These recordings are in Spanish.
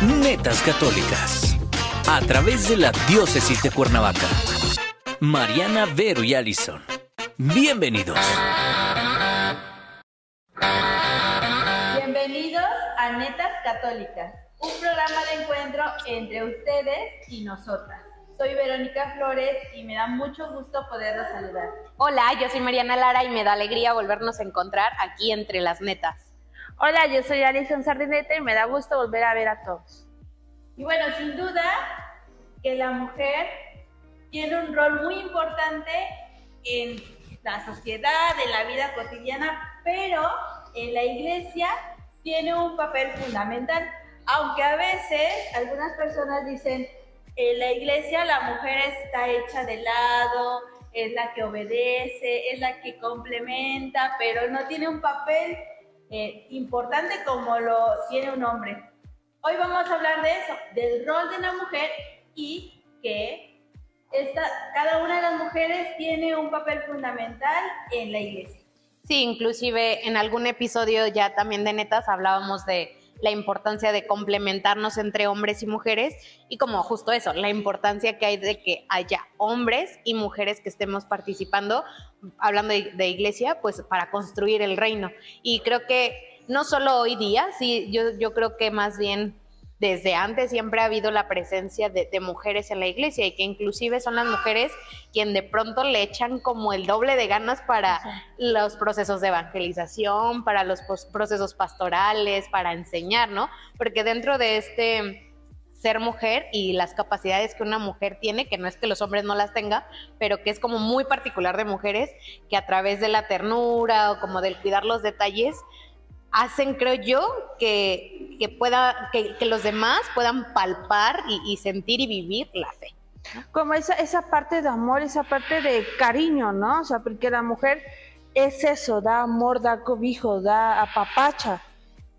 Netas Católicas. A través de la Diócesis de Cuernavaca. Mariana, Vero y Allison. Bienvenidos. Bienvenidos a Netas Católicas, un programa de encuentro entre ustedes y nosotras. Soy Verónica Flores y me da mucho gusto poderlos saludar. Hola, yo soy Mariana Lara y me da alegría volvernos a encontrar aquí entre las netas. Hola, yo soy Alison Sardinete y me da gusto volver a ver a todos. Y bueno, sin duda que la mujer tiene un rol muy importante en la sociedad, en la vida cotidiana, pero en la iglesia tiene un papel fundamental. Aunque a veces algunas personas dicen, en la iglesia la mujer está hecha de lado, es la que obedece, es la que complementa, pero no tiene un papel eh, importante como lo tiene un hombre. Hoy vamos a hablar de eso, del rol de la mujer y que cada una de las mujeres tiene un papel fundamental en la iglesia. Sí, inclusive en algún episodio ya también de Netas hablábamos de la importancia de complementarnos entre hombres y mujeres y como justo eso, la importancia que hay de que haya hombres y mujeres que estemos participando, hablando de, iglesia, pues para construir el reino. Y creo que no solo hoy día, sí, yo, yo creo que más bien desde antes siempre ha habido la presencia de, mujeres en la iglesia y que inclusive son las mujeres quien de pronto le echan como el doble de ganas para los procesos de evangelización, para los procesos pastorales, para enseñar, ¿no? Porque dentro de este ser mujer y las capacidades que una mujer tiene, que no es que los hombres no las tengan, pero que es como muy particular de mujeres, que a través de la ternura o como del cuidar los detalles, hacen, creo yo, que, que pueda, que, que, los demás puedan palpar y, sentir y vivir la fe. Como esa, esa parte de amor, esa parte de cariño, ¿no? O sea, porque la mujer es eso, da amor, da cobijo, da apapacha.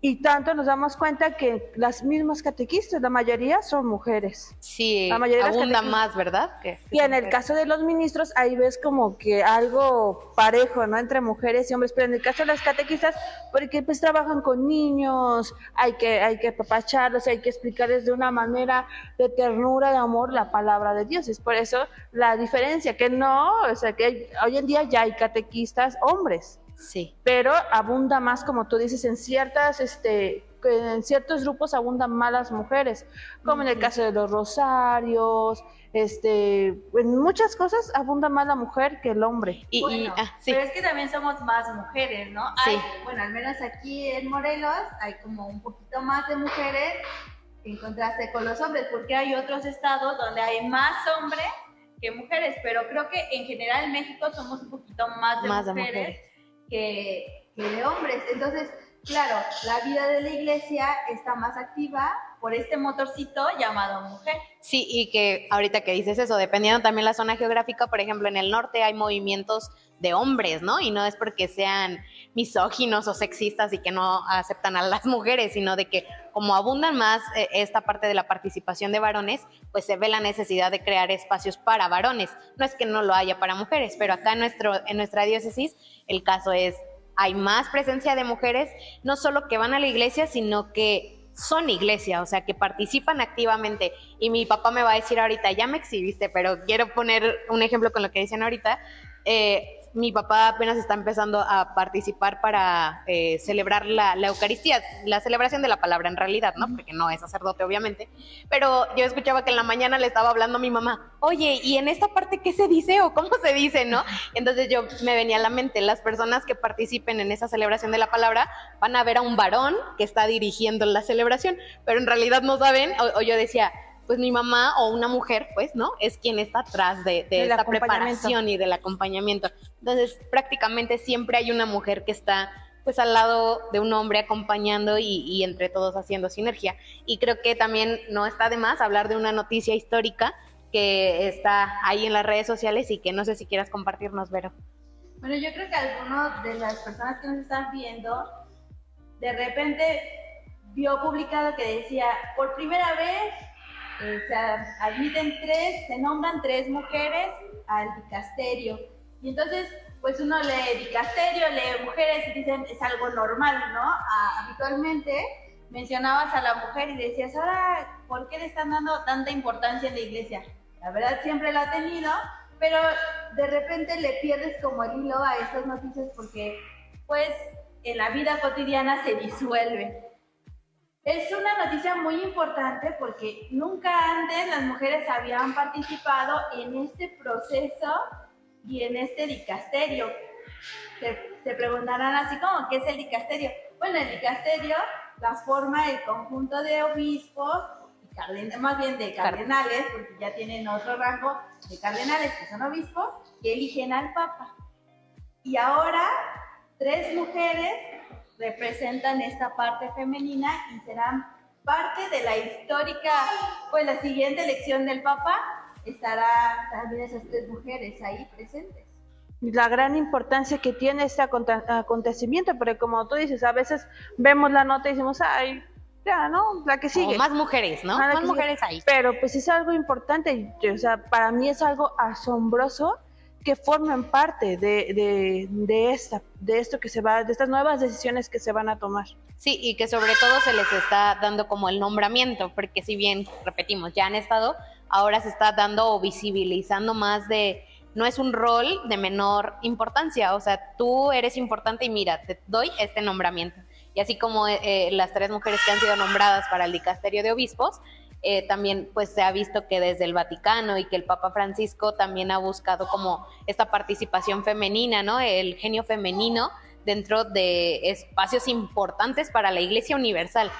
Y tanto nos damos cuenta que las mismas catequistas, la mayoría son mujeres. Sí, la mayoría abunda más, ¿verdad? y en el caso de los ministros, ahí ves como que algo parejo, ¿no? Entre mujeres y hombres, pero en el caso de las catequistas, porque pues trabajan con niños, hay que, hay que papacharlos, hay que explicarles de una manera de ternura, de amor, la palabra de Dios. Es por eso la diferencia, que no, o sea, que hoy en día ya hay catequistas hombres. Sí. Pero abunda más, como tú dices, en ciertas, este, en ciertos grupos abundan más las mujeres, como en el caso de los rosarios, este, en muchas cosas abunda más la mujer que el hombre. Y, ah, Pero es que también somos más mujeres, ¿no? Sí. bueno, al menos aquí en Morelos hay como un poquito más de mujeres en contraste con los hombres, porque hay otros estados donde hay más hombres que mujeres, pero creo que en general en México somos un poquito más de mujeres. De mujeres que, de hombres. Entonces, claro, la vida de la iglesia está más activa por este motorcito llamado mujer. Sí, y que ahorita que dices eso, dependiendo también la zona geográfica, por ejemplo, en el norte hay movimientos de hombres, ¿no? Y no es porque sean misóginos o sexistas y que no aceptan a las mujeres, sino de que como abundan más eh, esta parte de la participación de varones, pues se ve la necesidad de crear espacios para varones. No es que no lo haya para mujeres, pero acá en, nuestro, en nuestra diócesis el caso es, hay más presencia de mujeres, no solo que van a la iglesia, sino que son iglesia, o sea, que participan activamente. Y mi papá me va a decir ahorita, ya me exhibiste, pero quiero poner un ejemplo con lo que dicen ahorita. Eh, mi papá apenas está empezando a participar para eh, celebrar la, Eucaristía, la celebración de la palabra en realidad, ¿no? Porque no es sacerdote, obviamente. Pero yo escuchaba que en la mañana le estaba hablando a mi mamá, oye, ¿y en esta parte qué se dice o cómo se dice, no? Entonces yo me venía a la mente, las personas que participen en esa celebración de la palabra van a ver a un varón que está dirigiendo la celebración, pero en realidad no saben, o yo decía, pues mi mamá o una mujer, pues, ¿no? Es quien está atrás de, esta preparación y del acompañamiento. Entonces, prácticamente siempre hay una mujer que está pues al lado de un hombre acompañando y, entre todos haciendo sinergia. Y creo que también no está de más hablar de una noticia histórica que está ahí en las redes sociales y que no sé si quieras compartirnos, Vero. Bueno, yo creo que algunos de las personas que nos están viendo, de repente vio publicado que decía, por primera vez eh, se admiten tres, se nombran tres mujeres al dicasterio. Y entonces, pues uno lee dicasterio, lee mujeres y dicen es algo normal, ¿no? habitualmente mencionabas a la mujer y decías, ahora, ¿por qué le están dando tanta importancia en la iglesia? La verdad siempre la ha tenido, pero de repente le pierdes como el hilo a estas noticias porque pues en la vida cotidiana se disuelve. Es una noticia muy importante porque nunca antes las mujeres habían participado en este proceso y en este dicasterio. Se, se preguntarán así como, ¿qué es el dicasterio? Bueno, el dicasterio la forma el conjunto de obispos, más bien de cardenales, porque ya tienen otro rango de cardenales que son obispos, que eligen al Papa. Y ahora tres mujeres representan esta parte femenina y serán parte de la histórica, pues la siguiente elección del Papa estará también esas tres mujeres ahí presentes la gran importancia que tiene este acontecimiento, porque como tú dices, a veces vemos la nota y decimos, ay, ya, ¿no? La que sigue. más mujeres, ¿no? más mujeres ahí. Pero pues es algo importante, o sea, para mí es algo asombroso que formen parte de, de, de, esta, de esto que se va, de estas nuevas decisiones que se van a tomar. Sí, y que sobre todo se les está dando como el nombramiento, porque si bien, repetimos, ya han estado, ahora se está dando o visibilizando más de no es un rol de menor importancia, o sea, tú eres importante y mira, te doy este nombramiento. Y así como eh, eh, las tres mujeres que han sido nombradas para el dicasterio de obispos, eh, también pues se ha visto que desde el Vaticano y que el Papa Francisco también ha buscado como esta participación femenina, ¿no? El genio femenino dentro de espacios importantes para la Iglesia Universal.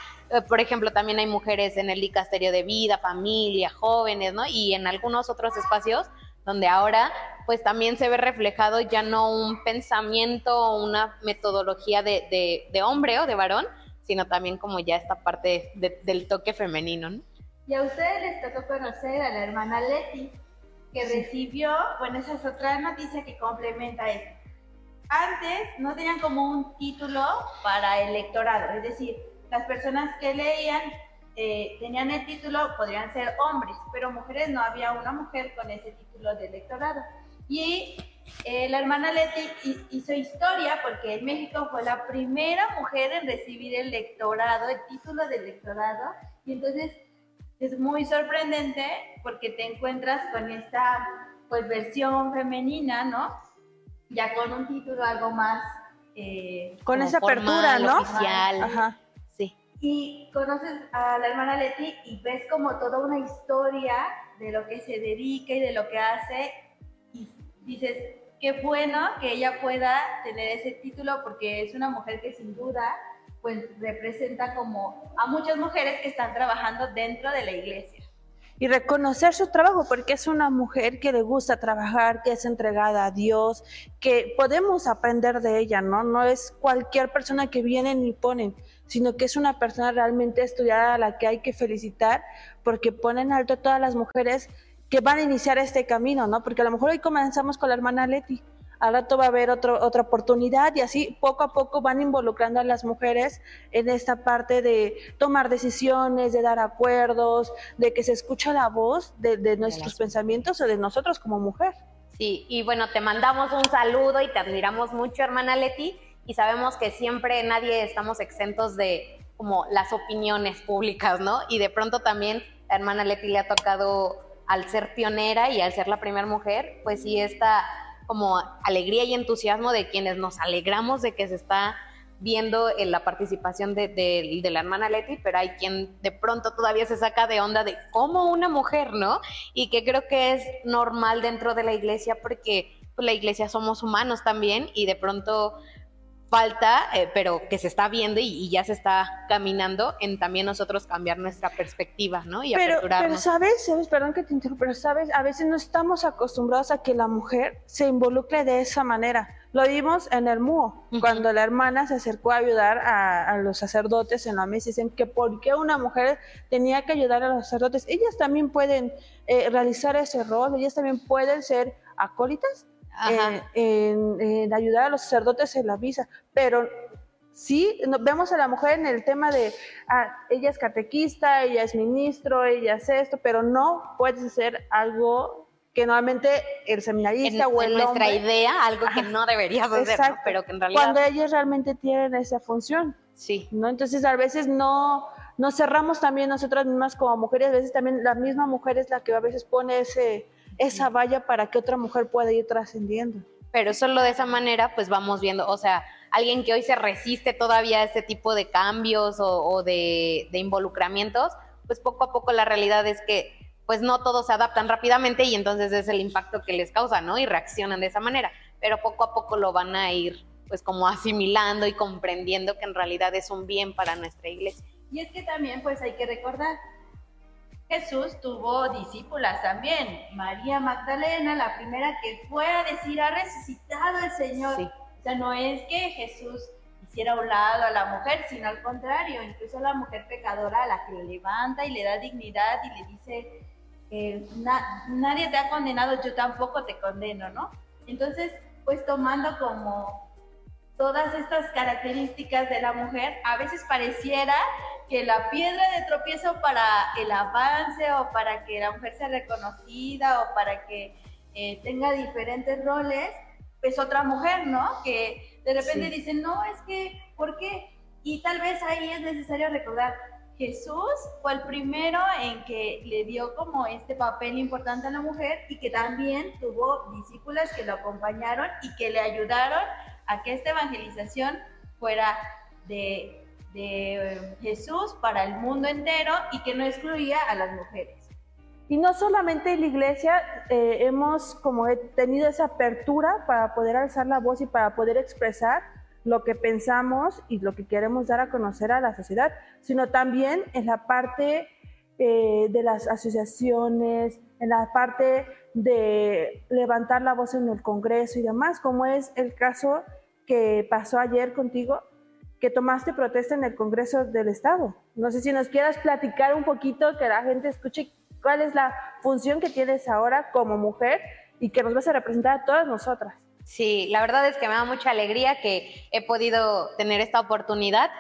por ejemplo, también hay mujeres en el dicasterio de vida, familia, jóvenes, ¿no? Y en algunos otros espacios donde ahora pues también se ve reflejado ya no un pensamiento o una metodología de, de, hombre o de varón, sino también como ya esta parte del toque femenino. ¿no? Y a ustedes les tocó conocer a la hermana Leti, que recibió, bueno, esa es otra noticia que complementa esto. Antes no tenían como un título para el electorado, es decir, las personas que leían eh, tenían el título, podrían ser hombres, pero mujeres no había una mujer con ese título de electorado. Y eh, la hermana Leti hizo historia porque en México fue la primera mujer en recibir el electorado, el título de electorado, y entonces es muy sorprendente porque te encuentras con esta pues versión femenina, ¿no? Ya con un título algo más eh, con esa apertura, ¿no? Oficial. Ajá y conoces a la hermana Leti y ves como toda una historia de lo que se dedica y de lo que hace y dices, qué bueno que ella pueda tener ese título porque es una mujer que sin duda pues representa como a muchas mujeres que están trabajando dentro de la iglesia. Y reconocer su trabajo, porque es una mujer que le gusta trabajar, que es entregada a Dios, que podemos aprender de ella, ¿no? No es cualquier persona que viene ni ponen sino que es una persona realmente estudiada a la que hay que felicitar porque pone en alto a todas las mujeres que van a iniciar este camino, ¿no? Porque a lo mejor hoy comenzamos con la hermana Leti, al rato va a haber otro, otra oportunidad y así poco a poco van involucrando a las mujeres en esta parte de tomar decisiones, de dar acuerdos, de que se escucha la voz de, de nuestros pensamientos o de nosotros como mujer. Sí, y bueno, te mandamos un saludo y te admiramos mucho, hermana Leti y sabemos que siempre nadie estamos exentos de como las opiniones públicas, ¿no? Y de pronto también la hermana Leti le ha tocado al ser pionera y al ser la primera mujer, pues sí esta como alegría y entusiasmo de quienes nos alegramos de que se está viendo en la participación de, de, la hermana Leti, pero hay quien de pronto todavía se saca de onda de cómo una mujer, ¿no? Y que creo que es normal dentro de la iglesia porque pues, la iglesia somos humanos también y de pronto falta, eh, pero que se está viendo y, ya se está caminando en también nosotros cambiar nuestra perspectiva, ¿no? Y pero, pero sabes, sabes, perdón que te interrumpa, pero sabes, a veces no estamos acostumbrados a que la mujer se involucre de esa manera. Lo vimos en el MUO, cuando la hermana se acercó a ayudar a, los sacerdotes en la mesa, dicen que por qué una mujer tenía que ayudar a los sacerdotes. Ellas también pueden eh, realizar ese rol, ellas también pueden ser acólitas, en, ayudar a los sacerdotes en la visa, pero sí vemos a la mujer en el tema de, ah, ella es catequista, ella es ministro, ella es esto, pero no puede ser algo que normalmente el seminarista o el en nuestra idea, algo que no debería ser, pero que en realidad... Cuando ellos realmente tienen esa función. Sí. ¿no? Entonces a veces no nos cerramos también nosotras mismas como mujeres, a veces también la misma mujer es la que a veces pone ese, esa valla para que otra mujer pueda ir trascendiendo. Pero solo de esa manera pues vamos viendo, o sea, alguien que hoy se resiste todavía a este tipo de cambios o, o de, de involucramientos, pues poco a poco la realidad es que pues no todos se adaptan rápidamente y entonces es el impacto que les causa, ¿no? Y reaccionan de esa manera, pero poco a poco lo van a ir pues como asimilando y comprendiendo que en realidad es un bien para nuestra iglesia. Y es que también pues hay que recordar, Jesús tuvo discípulas también. María Magdalena, la primera que fue a decir, ha resucitado el Señor. Sí. O sea, no es que Jesús hiciera a un lado a la mujer, sino al contrario, incluso a la mujer pecadora a la que le levanta y le da dignidad y le dice, eh, "Na- nadie te ha condenado, yo tampoco te condeno, ¿no? Entonces, pues tomando como todas estas características de la mujer, a veces pareciera que la piedra de tropiezo para el avance o para que la mujer sea reconocida o para que eh, tenga diferentes roles, pues otra mujer, ¿no? Que de repente Sí. dicen, no, es que, ¿por qué? Y tal vez ahí es necesario recordar, Jesús fue el primero en que le dio como este papel importante a la mujer y que también tuvo discípulas que lo acompañaron y que le ayudaron a que esta evangelización fuera de, de eh, Jesús para el mundo entero y que no excluía a las mujeres. Y no solamente en la iglesia eh, hemos como tenido esa apertura para poder alzar la voz y para poder expresar lo que pensamos y lo que queremos dar a conocer a la sociedad, sino también en la parte eh, de las asociaciones, en la parte de levantar la voz en el Congreso y demás, como es el caso que pasó ayer contigo, que tomaste protesta en el Congreso del Estado. No sé si nos quieras platicar un poquito, que la gente escuche cuál es la función que tienes ahora como mujer y que nos vas a representar a todas nosotras. Sí, la verdad es que me da mucha alegría que he podido tener esta oportunidad.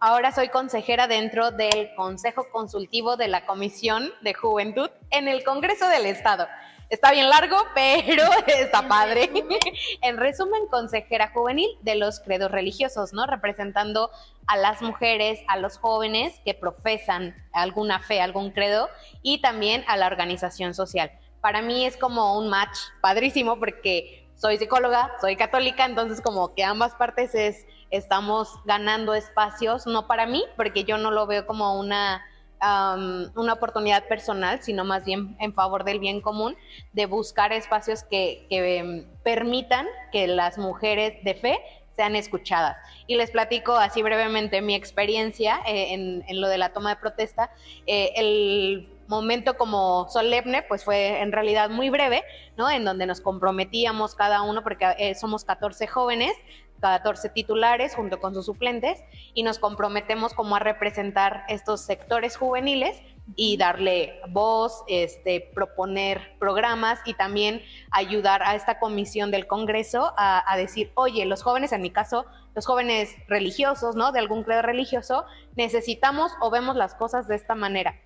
Ahora soy consejera dentro del Consejo Consultivo de la Comisión de Juventud en el Congreso del Estado. Está bien largo, pero está padre. En resumen, consejera juvenil de los credos religiosos, ¿no? Representando a las mujeres, a los jóvenes que profesan alguna fe, algún credo, y también a la organización social. Para mí es como un match padrísimo porque soy psicóloga, soy católica, entonces como que ambas partes es, estamos ganando espacios, no para mí, porque yo no lo veo como una, um, una oportunidad personal, sino más bien en favor del bien común, de buscar espacios que, que em, permitan que las mujeres de fe sean escuchadas. Y les platico así brevemente mi experiencia eh, en, en lo de la toma de protesta. Eh, el momento como solemne, pues fue en realidad muy breve, ¿no? En donde nos comprometíamos cada uno, porque eh, somos 14 jóvenes, 14 titulares junto con sus suplentes, y nos comprometemos como a representar estos sectores juveniles y darle voz, este, proponer programas y también ayudar a esta comisión del Congreso a, a decir, oye, los jóvenes, en mi caso, los jóvenes religiosos, ¿no? De algún credo religioso, necesitamos o vemos las cosas de esta manera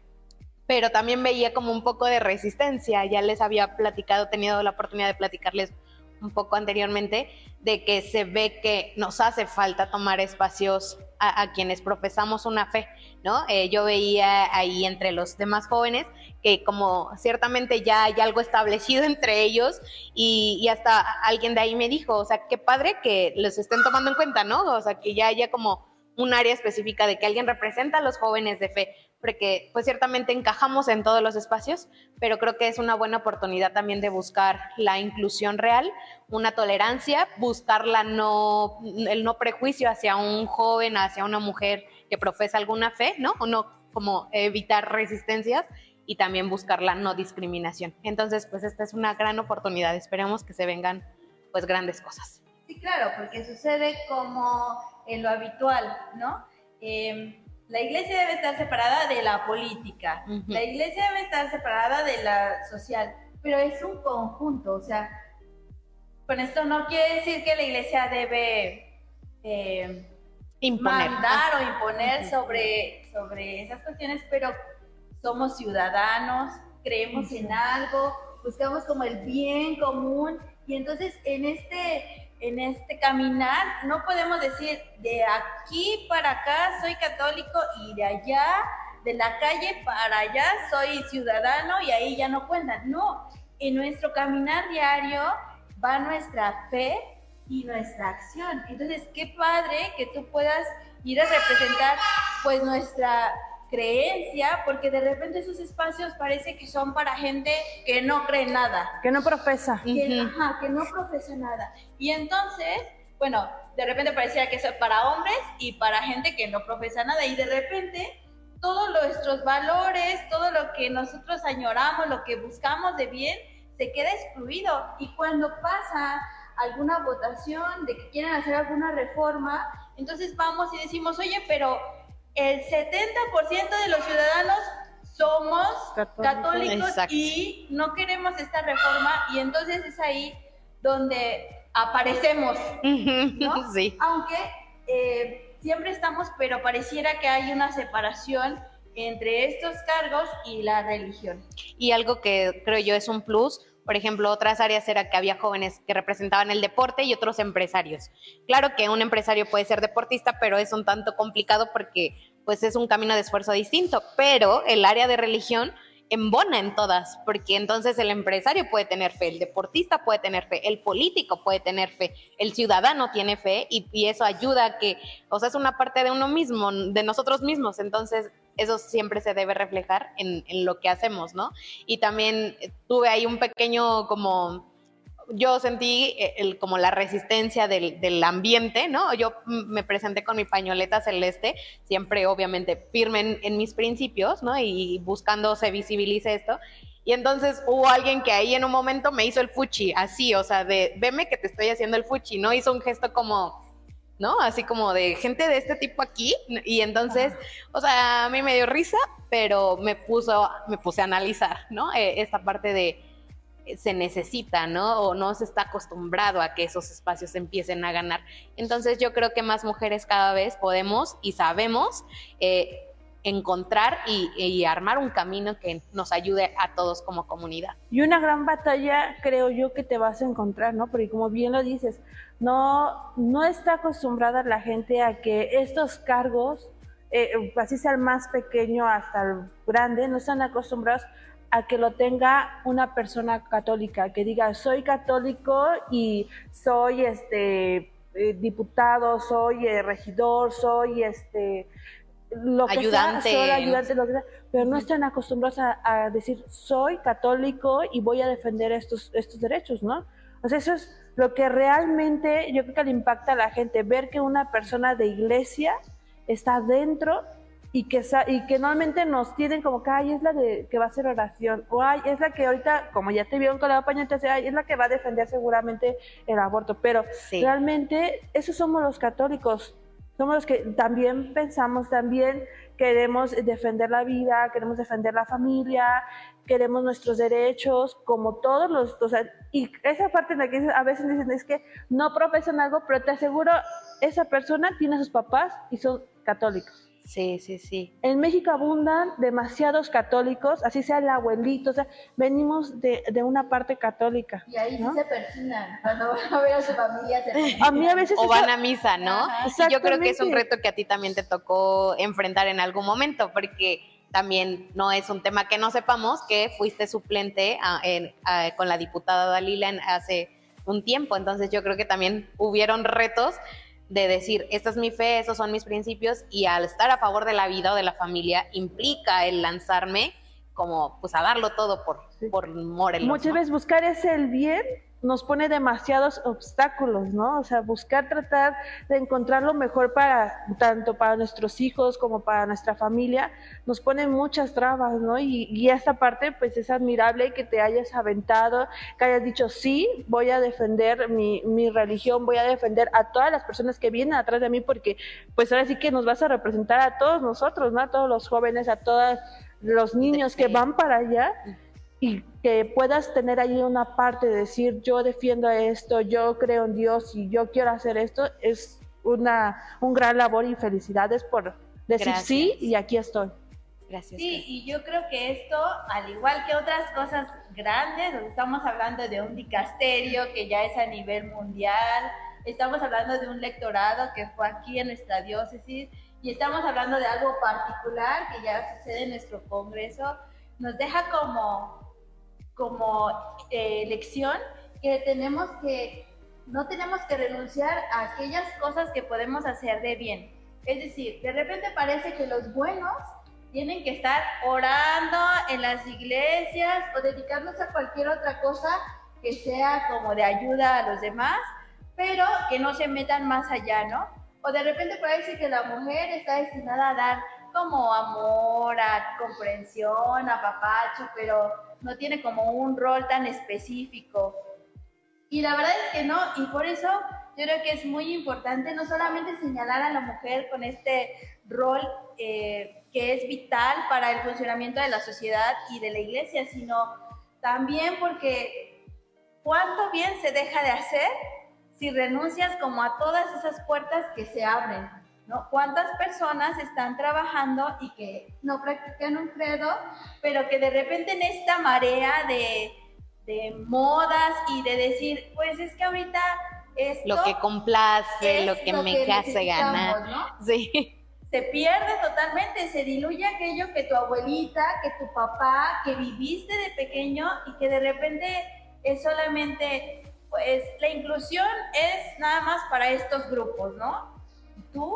pero también veía como un poco de resistencia. Ya les había platicado, tenido la oportunidad de platicarles un poco anteriormente, de que se ve que nos hace falta tomar espacios a, quienes profesamos una fe, ¿no? Eh, yo veía ahí entre los demás jóvenes que como ciertamente ya hay algo establecido entre ellos y, y hasta alguien de ahí me dijo, o sea, qué padre que los estén tomando en cuenta, ¿no? O sea, que ya haya como un área específica de que alguien representa a los jóvenes de fe, porque pues ciertamente encajamos en todos los espacios, pero creo que es una buena oportunidad también de buscar la inclusión real, una tolerancia, buscar la no, el no prejuicio hacia un joven, hacia una mujer que profesa alguna fe, ¿no? O no como evitar resistencias y también buscar la no discriminación. Entonces, pues esta es una gran oportunidad, esperemos que se vengan pues grandes cosas. Sí, claro, porque sucede como en lo habitual, ¿no? Eh, la iglesia debe estar separada de la política, la iglesia debe estar separada de la social, pero es un conjunto, o sea, con esto no quiere decir que la iglesia debe eh, Imponer. mandar o imponer sobre, sobre esas cuestiones, pero somos ciudadanos, creemos en algo, buscamos como el bien común y entonces en este en este caminar no podemos decir de aquí para acá soy católico y de allá, de la calle para allá soy ciudadano y ahí ya no cuentan. No, en nuestro caminar diario va nuestra fe y nuestra acción. Entonces, qué padre que tú puedas ir a representar pues nuestra creencia, porque de repente esos espacios parece que son para gente que no cree nada. Que no profesa. Que, ajá, que no profesa nada. Y entonces, bueno, de repente parecía que es para hombres y para gente que no profesa nada. Y de repente todos nuestros valores, todo lo que nosotros añoramos, lo que buscamos de bien, se queda excluido. Y cuando pasa alguna votación de que quieren hacer alguna reforma, entonces vamos y decimos, oye, pero el 70% de los ciudadanos somos católicos, y no queremos esta reforma y entonces es ahí donde aparecemos, ¿no? Sí. Aunque eh, siempre estamos, pero pareciera que hay una separación entre estos cargos y la religión. Y algo que creo yo es un plus, por ejemplo, otras áreas era que había jóvenes que representaban el deporte y otros empresarios. Claro que un empresario puede ser deportista, pero es un tanto complicado porque pues es un camino de esfuerzo distinto, pero el área de religión embona en todas, porque entonces el empresario puede tener fe, el deportista puede tener fe, el político puede tener fe, el ciudadano tiene fe y, eso ayuda a que, o sea, es una parte de uno mismo, de nosotros mismos, entonces eso siempre se debe reflejar en, en lo que hacemos, ¿no? Y también tuve ahí un pequeño como yo sentí eh, el, como la resistencia del, del, ambiente, ¿no? Yo me presenté con mi pañoleta celeste, siempre obviamente firme en, mis principios, ¿no? Y buscando se visibilice esto. Y entonces hubo alguien que ahí en un momento me hizo el fuchi, así, o sea, de, veme que te estoy haciendo el fuchi, ¿no? Hizo un gesto como, ¿no? Así como de gente de este tipo aquí. Y entonces, o sea, a mí me dio risa, pero me puso, me puse a analizar, ¿no? Eh, esta parte de se necesita, ¿no? O no se está acostumbrado a que esos espacios empiecen a ganar. Entonces yo creo que más mujeres cada vez podemos y sabemos eh, encontrar y, armar un camino que nos ayude a todos como comunidad. Y una gran batalla creo yo que te vas a encontrar, ¿no? Porque como bien lo dices, no, no está acostumbrada la gente a que estos cargos, eh, así sea el más pequeño hasta el grande, no están acostumbrados a que lo tenga una persona católica, que diga, soy católico y soy este eh, diputado, soy eh, regidor, soy este lo que ayudante. Sea, soy ayudante, lo que sea, pero no están acostumbrados a, decir, soy católico y voy a defender estos, estos derechos, ¿no? O sea, eso es lo que realmente yo creo que le impacta a la gente, ver que una persona de iglesia está dentro y que, y que normalmente nos tienen como que, ay, es la de, que va a hacer oración, o ay, es la que ahorita, como ya te vieron con la paña, entonces, ay, es la que va a defender seguramente el aborto, pero realmente esos somos los católicos, somos los que también pensamos, también queremos defender la vida, queremos defender la familia, queremos nuestros derechos, como todos los, o sea, y esa parte en la que a veces dicen es que no profesan algo, pero te aseguro, esa persona tiene a sus papás y son católicos. Sí, sí, sí. En México abundan demasiados católicos, así sea el abuelito, o sea, venimos de, de una parte católica. Y ahí sí se persinan, cuando van a ver a su familia. Se a mí a veces... O van a misa, ¿no? yo creo que es un reto que a ti también te tocó enfrentar en algún momento, porque también no es un tema que no sepamos que fuiste suplente con la diputada Dalila en, hace un tiempo, entonces yo creo que también hubieron retos de decir, esta es mi fe, esos son mis principios, y al estar a favor de la vida o de la familia implica el lanzarme como pues a darlo todo por, por Morelos. Muchas veces buscar ese el bien nos pone demasiados obstáculos, ¿no? O sea, buscar tratar de encontrar lo mejor para tanto para nuestros hijos como para nuestra familia nos pone muchas trabas, ¿no? Y, y esta parte, pues es admirable que te hayas aventado, que hayas dicho, sí, voy a defender mi, mi religión, voy a defender a todas las personas que vienen atrás de mí, porque pues ahora sí que nos vas a representar a todos nosotros, ¿no? A todos los jóvenes, a todos los niños que van para allá y que puedas tener ahí una parte de decir yo defiendo esto, yo creo en Dios y yo quiero hacer esto, es una un gran labor y felicidades por decir sí y aquí estoy. Gracias. Sí, y yo creo que esto, al igual que otras cosas grandes, estamos hablando de un dicasterio que ya es a nivel mundial, estamos hablando de un lectorado que fue aquí en nuestra diócesis y estamos hablando de algo particular que ya sucede en nuestro Congreso, nos deja como, como eh, lección que tenemos que, no tenemos que renunciar a aquellas cosas que podemos hacer de bien. Es decir, de repente parece que los buenos tienen que estar orando en las iglesias o dedicarnos a cualquier otra cosa que sea como de ayuda a los demás, pero que no se metan más allá, ¿no? O de repente parece que la mujer está destinada a dar como amor, a comprensión, a papacho, pero no tiene como un rol tan específico. Y la verdad es que no, y por eso yo creo que es muy importante no solamente señalar a la mujer con este rol eh, que es vital para el funcionamiento de la sociedad y de la iglesia, sino también porque cuánto bien se deja de hacer si renuncias como a todas esas puertas que se abren, ¿no? ¿Cuántas personas están trabajando y que no practican un credo, pero que de repente en esta marea de, de modas y de decir, pues es que ahorita esto Lo que complace, lo que me hace ganar. ¿no? Sí se pierde totalmente, se diluye aquello que tu abuelita, que tu papá, que viviste de pequeño y que de repente es solamente, pues la inclusión es nada más para estos grupos, ¿no? Tú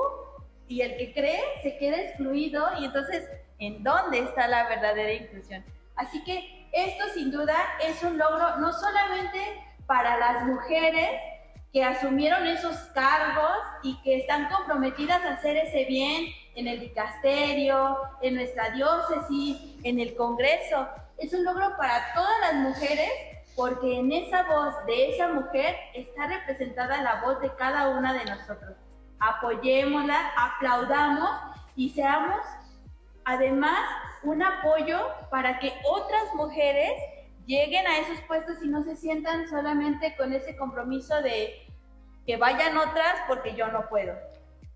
y el que cree se queda excluido y entonces, ¿en dónde está la verdadera inclusión? Así que esto sin duda es un logro no solamente para las mujeres, que asumieron esos cargos y que están comprometidas a hacer ese bien en el dicasterio, en nuestra diócesis, en el Congreso. Es un logro para todas las mujeres porque en esa voz de esa mujer está representada la voz de cada una de nosotros. Apoyémosla, aplaudamos y seamos además un apoyo para que otras mujeres lleguen a esos puestos y no se sientan solamente con ese compromiso de que vayan otras porque yo no puedo.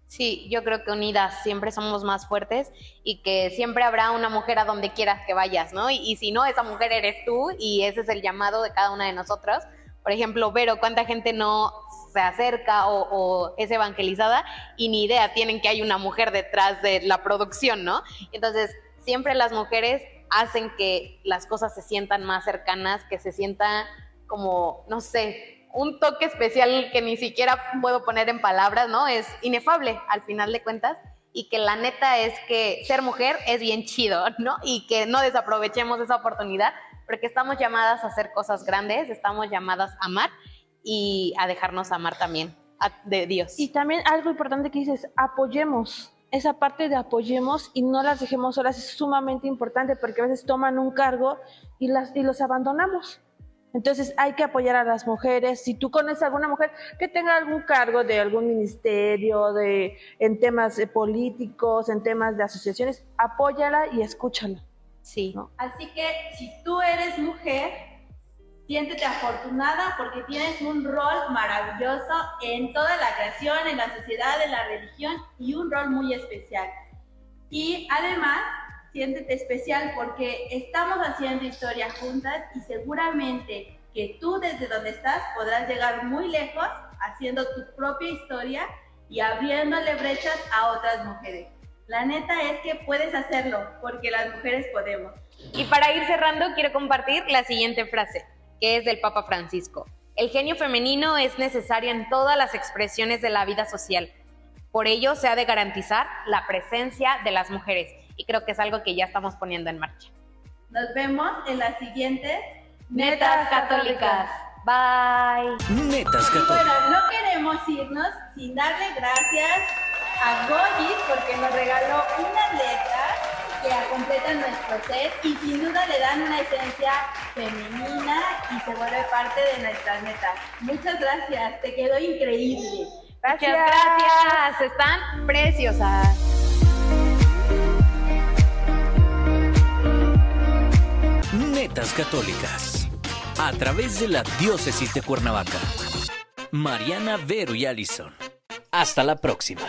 Sí, yo creo que unidas siempre somos más fuertes y que siempre habrá una mujer a donde quieras que vayas, ¿no? Y, si no, esa mujer eres tú y ese es el llamado de cada una de nosotras. Por ejemplo, Vero, ¿cuánta gente no se acerca o, es evangelizada y ni idea tienen que hay una mujer detrás de la producción, ¿no? Entonces, siempre las mujeres hacen que las cosas se sientan más cercanas, que se sienta como, no sé, un toque especial que ni siquiera puedo poner en palabras, ¿no? Es inefable al final de cuentas y que la neta es que ser mujer es bien chido, ¿no? Y que no desaprovechemos esa oportunidad porque estamos llamadas a hacer cosas grandes, estamos llamadas a amar y a dejarnos amar también de Dios. Y también algo importante que dices, apoyemos, esa parte de apoyemos y no las dejemos solas es sumamente importante porque a veces toman un cargo y, las, y los abandonamos. Entonces hay que apoyar a las mujeres. Si tú conoces a alguna mujer que tenga algún cargo de algún ministerio, de, en temas políticos, en temas de asociaciones, apóyala y escúchala. Sí. Así que si tú eres mujer, Siéntete afortunada porque tienes un rol maravilloso en toda la creación, en la sociedad, en la religión y un rol muy especial. Y además, siéntete especial porque estamos haciendo historia juntas y seguramente que tú desde donde estás podrás llegar muy lejos haciendo tu propia historia y abriéndole brechas a otras mujeres. La neta es que puedes hacerlo porque las mujeres podemos. Y para ir cerrando, quiero compartir la siguiente frase que es del Papa Francisco. El genio femenino es necesario en todas las expresiones de la vida social. Por ello se ha de garantizar la presencia de las mujeres y creo que es algo que ya estamos poniendo en marcha. Nos vemos en las siguientes Netas Católicas. Bye. Netas Católicas. Bueno, no queremos irnos sin darle gracias a Goyis porque nos regaló una letra que completan nuestro set y sin duda le dan una esencia femenina y se vuelve parte de nuestra meta. Muchas gracias, te quedó increíble. Gracias. Muchas gracias, están preciosas. Netas Católicas. A través de la diócesis de Cuernavaca. Mariana, Vero y Allison. Hasta la próxima.